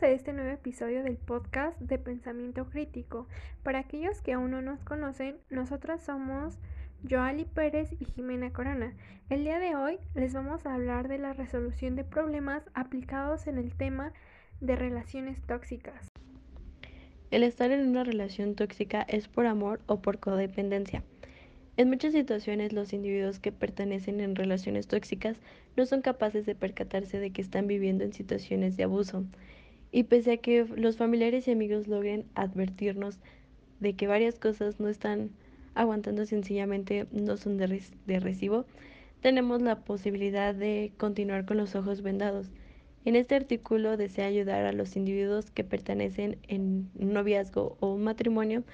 Bienvenidos a este nuevo episodio del podcast de Pensamiento Crítico. Para aquellos que aún no nos conocen, nosotras somos Joali Pérez y Jimena Corona. El día de hoy les vamos a hablar de la resolución de problemas aplicados en el tema de relaciones tóxicas. El estar en una relación tóxica es por amor o por codependencia. En muchas situaciones los individuos que pertenecen en relaciones tóxicas no son capaces de percatarse de que están viviendo en situaciones de abuso. Y pese a que los familiares y amigos logren advertirnos de que varias cosas no están aguantando sencillamente no son de, recibo, tenemos la posibilidad de continuar con los ojos vendados. En este artículo desea ayudar a los individuos que pertenecen en un noviazgo o matrimonio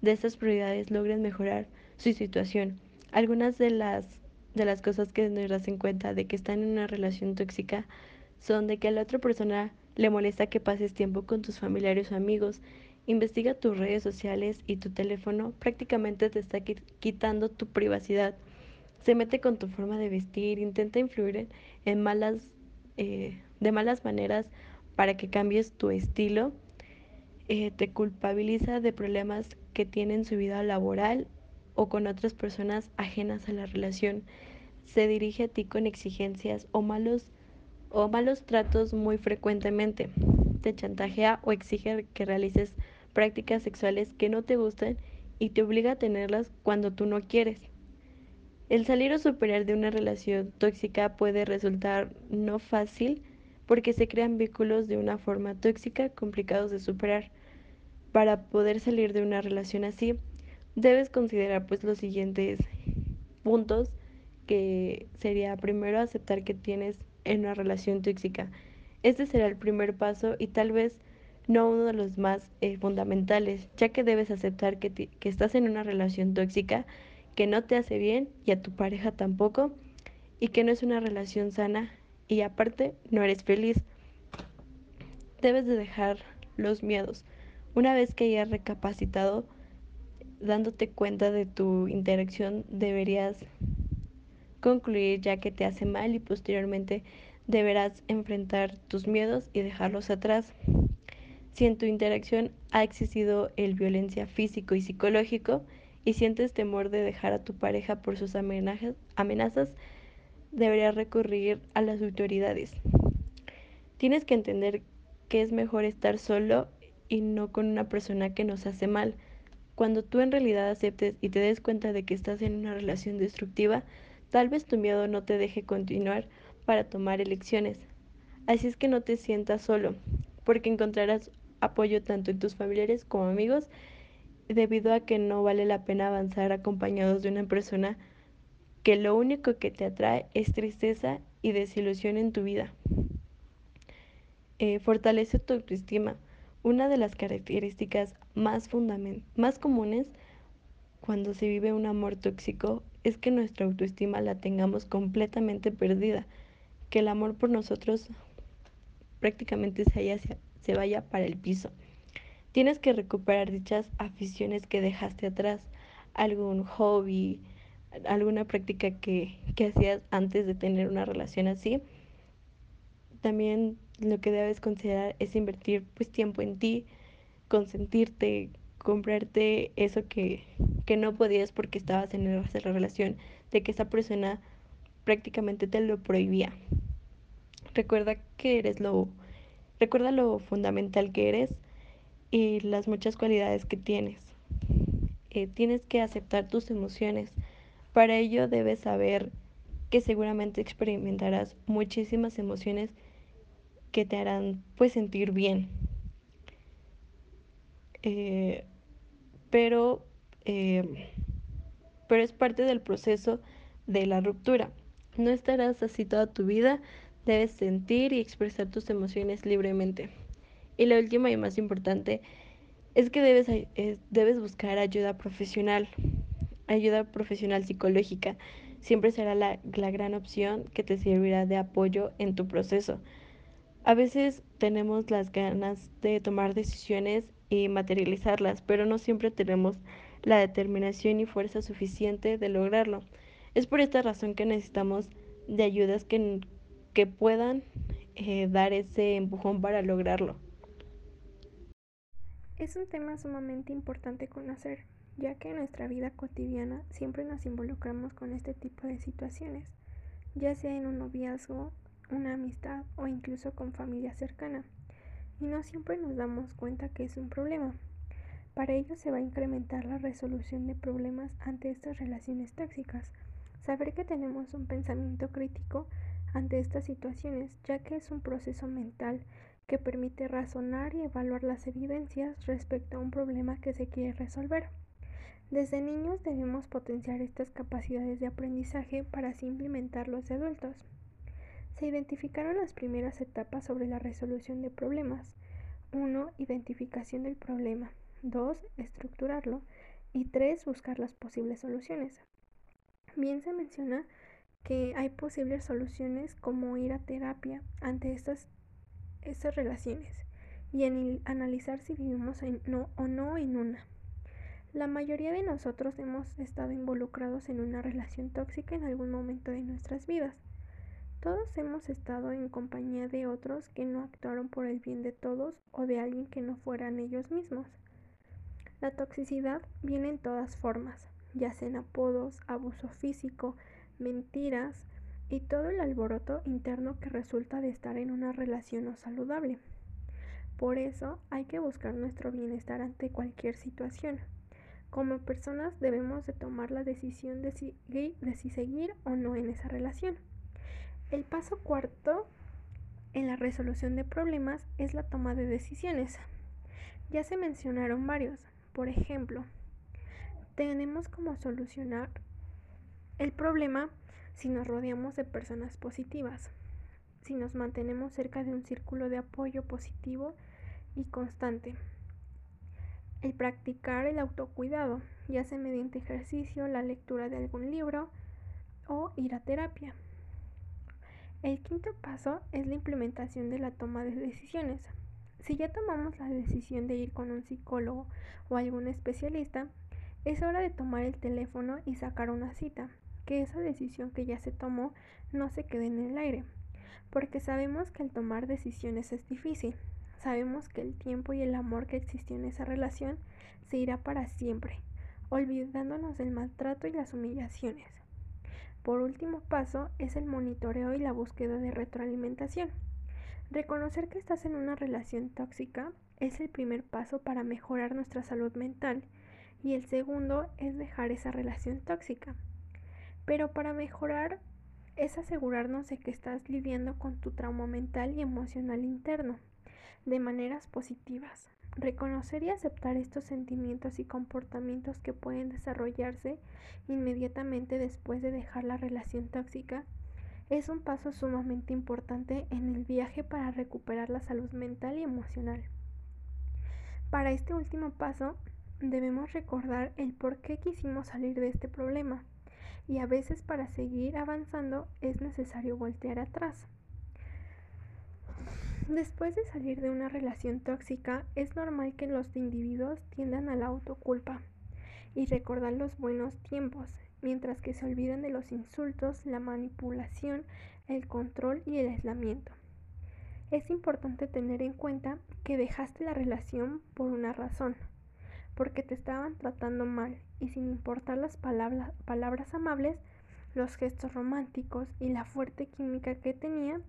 de estas prioridades logren mejorar su situación. Algunas de las, de las cosas que nos das en cuenta de que están en una relación tóxica son de que la otra persona le molesta que pases tiempo con tus familiares o amigos, investiga tus redes sociales y tu teléfono, prácticamente te está quitando tu privacidad. Se mete con tu forma de vestir, intenta influir en malas, eh, de malas maneras para que cambies tu estilo, eh, te culpabiliza de problemas que tiene en su vida laboral o con otras personas ajenas a la relación. Se dirige a ti con exigencias o malos o malos tratos muy frecuentemente. Te chantajea o exige que realices prácticas sexuales que no te gustan y te obliga a tenerlas cuando tú no quieres. El salir o superar de una relación tóxica puede resultar no fácil porque se crean vínculos de una forma tóxica complicados de superar. Para poder salir de una relación así, debes considerar pues los siguientes puntos que sería primero aceptar que tienes en una relación tóxica. Este será el primer paso y tal vez no uno de los más eh, fundamentales, ya que debes aceptar que, que estás en una relación tóxica que no te hace bien y a tu pareja tampoco y que no es una relación sana y aparte no eres feliz. Debes de dejar los miedos. Una vez que hayas recapacitado, dándote cuenta de tu interacción deberías concluir ya que te hace mal y posteriormente deberás enfrentar tus miedos y dejarlos atrás. Si en tu interacción ha existido el violencia físico y psicológico y sientes temor de dejar a tu pareja por sus amenazas, deberías recurrir a las autoridades. Tienes que entender que es mejor estar solo y no con una persona que nos hace mal. Cuando tú en realidad aceptes y te des cuenta de que estás en una relación destructiva, tal vez tu miedo no te deje continuar para tomar elecciones. Así es que no te sientas solo, porque encontrarás apoyo tanto en tus familiares como amigos, debido a que no vale la pena avanzar acompañados de una persona que lo único que te atrae es tristeza y desilusión en tu vida. Eh, fortalece tu autoestima. Una de las características más, más comunes cuando se vive un amor tóxico es que nuestra autoestima la tengamos completamente perdida, que el amor por nosotros prácticamente se, se vaya para el piso. Tienes que recuperar dichas aficiones que dejaste atrás, algún hobby, alguna práctica que, que hacías antes de tener una relación así. También lo que debes considerar es invertir pues tiempo en ti, consentirte, comprarte eso que, que no podías porque estabas en la relación, de que esa persona prácticamente te lo prohibía. Recuerda que eres lo, recuerda lo fundamental que eres y las muchas cualidades que tienes. Eh, tienes que aceptar tus emociones. Para ello debes saber que seguramente experimentarás muchísimas emociones que te harán pues sentir bien. Eh, pero, eh, pero es parte del proceso de la ruptura. No estarás así toda tu vida, debes sentir y expresar tus emociones libremente. Y la última y más importante es que debes, debes buscar ayuda profesional, ayuda profesional psicológica. Siempre será la, la gran opción que te servirá de apoyo en tu proceso. A veces tenemos las ganas de tomar decisiones y materializarlas, pero no siempre tenemos la determinación y fuerza suficiente de lograrlo. Es por esta razón que necesitamos de ayudas que, que puedan eh, dar ese empujón para lograrlo. Es un tema sumamente importante conocer, ya que en nuestra vida cotidiana siempre nos involucramos con este tipo de situaciones, ya sea en un noviazgo, una amistad o incluso con familia cercana, y no siempre nos damos cuenta que es un problema. Para ello se va a incrementar la resolución de problemas ante estas relaciones tóxicas, saber que tenemos un pensamiento crítico ante estas situaciones, ya que es un proceso mental que permite razonar y evaluar las evidencias respecto a un problema que se quiere resolver. Desde niños debemos potenciar estas capacidades de aprendizaje para así implementarlos adultos. Se identificaron las primeras etapas sobre la resolución de problemas. 1. Identificación del problema. 2. Estructurarlo. Y 3. Buscar las posibles soluciones. Bien se menciona que hay posibles soluciones como ir a terapia ante estas, estas relaciones y en analizar si vivimos en, no, o no en una. La mayoría de nosotros hemos estado involucrados en una relación tóxica en algún momento de nuestras vidas. Todos hemos estado en compañía de otros que no actuaron por el bien de todos o de alguien que no fueran ellos mismos. La toxicidad viene en todas formas, ya sea en apodos, abuso físico, mentiras y todo el alboroto interno que resulta de estar en una relación no saludable. Por eso hay que buscar nuestro bienestar ante cualquier situación. Como personas debemos de tomar la decisión de de si seguir o no en esa relación. El paso cuarto en la resolución de problemas es la toma de decisiones. Ya se mencionaron varios. Por ejemplo, tenemos como solucionar el problema si nos rodeamos de personas positivas, si nos mantenemos cerca de un círculo de apoyo positivo y constante. El practicar el autocuidado, ya sea mediante ejercicio, la lectura de algún libro o ir a terapia. El quinto paso es la implementación de la toma de decisiones. Si ya tomamos la decisión de ir con un psicólogo o algún especialista, es hora de tomar el teléfono y sacar una cita, que esa decisión que ya se tomó no se quede en el aire, porque sabemos que el tomar decisiones es difícil, sabemos que el tiempo y el amor que existió en esa relación se irá para siempre, olvidándonos del maltrato y las humillaciones. Por último paso es el monitoreo y la búsqueda de retroalimentación. Reconocer que estás en una relación tóxica es el primer paso para mejorar nuestra salud mental y el segundo es dejar esa relación tóxica. Pero para mejorar es asegurarnos de que estás lidiando con tu trauma mental y emocional interno de maneras positivas. Reconocer y aceptar estos sentimientos y comportamientos que pueden desarrollarse inmediatamente después de dejar la relación tóxica es un paso sumamente importante en el viaje para recuperar la salud mental y emocional. Para este último paso debemos recordar el por qué quisimos salir de este problema y a veces para seguir avanzando es necesario voltear atrás. Después de salir de una relación tóxica, es normal que los individuos tiendan a la autoculpa y recordar los buenos tiempos, mientras que se olvidan de los insultos, la manipulación, el control y el aislamiento. Es importante tener en cuenta que dejaste la relación por una razón, porque te estaban tratando mal y sin importar las palabras, palabras amables, los gestos románticos y la fuerte química que tenían,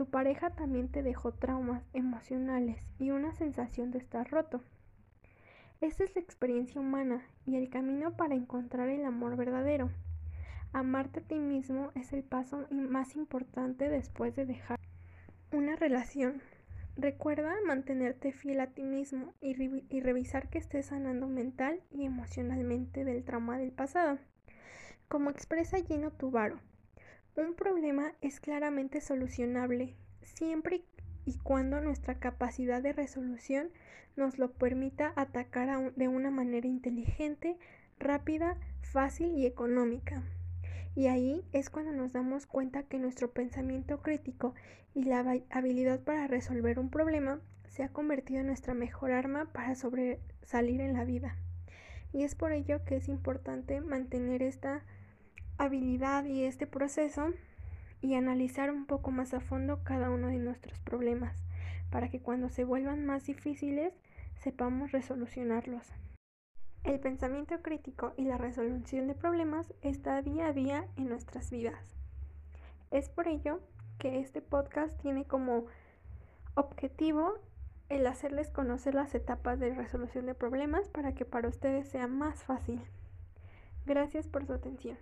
tu pareja también te dejó traumas emocionales y una sensación de estar roto. Esta es la experiencia humana y el camino para encontrar el amor verdadero. Amarte a ti mismo es el paso más importante después de dejar una relación. Recuerda mantenerte fiel a ti mismo y, revisar que estés sanando mental y emocionalmente del trauma del pasado. Como expresa Lleno Tubaro, un problema es claramente solucionable siempre y cuando nuestra capacidad de resolución nos lo permita atacar de una manera inteligente, rápida, fácil y económica. Y ahí es cuando nos damos cuenta que nuestro pensamiento crítico y la habilidad para resolver un problema se ha convertido en nuestra mejor arma para sobresalir en la vida. Y es por ello que es importante mantener esta habilidad y este proceso y analizar un poco más a fondo cada uno de nuestros problemas para que cuando se vuelvan más difíciles sepamos resolucionarlos. El pensamiento crítico y la resolución de problemas está día a día en nuestras vidas. Es por ello que este podcast tiene como objetivo el hacerles conocer las etapas de resolución de problemas para que para ustedes sea más fácil. Gracias por su atención.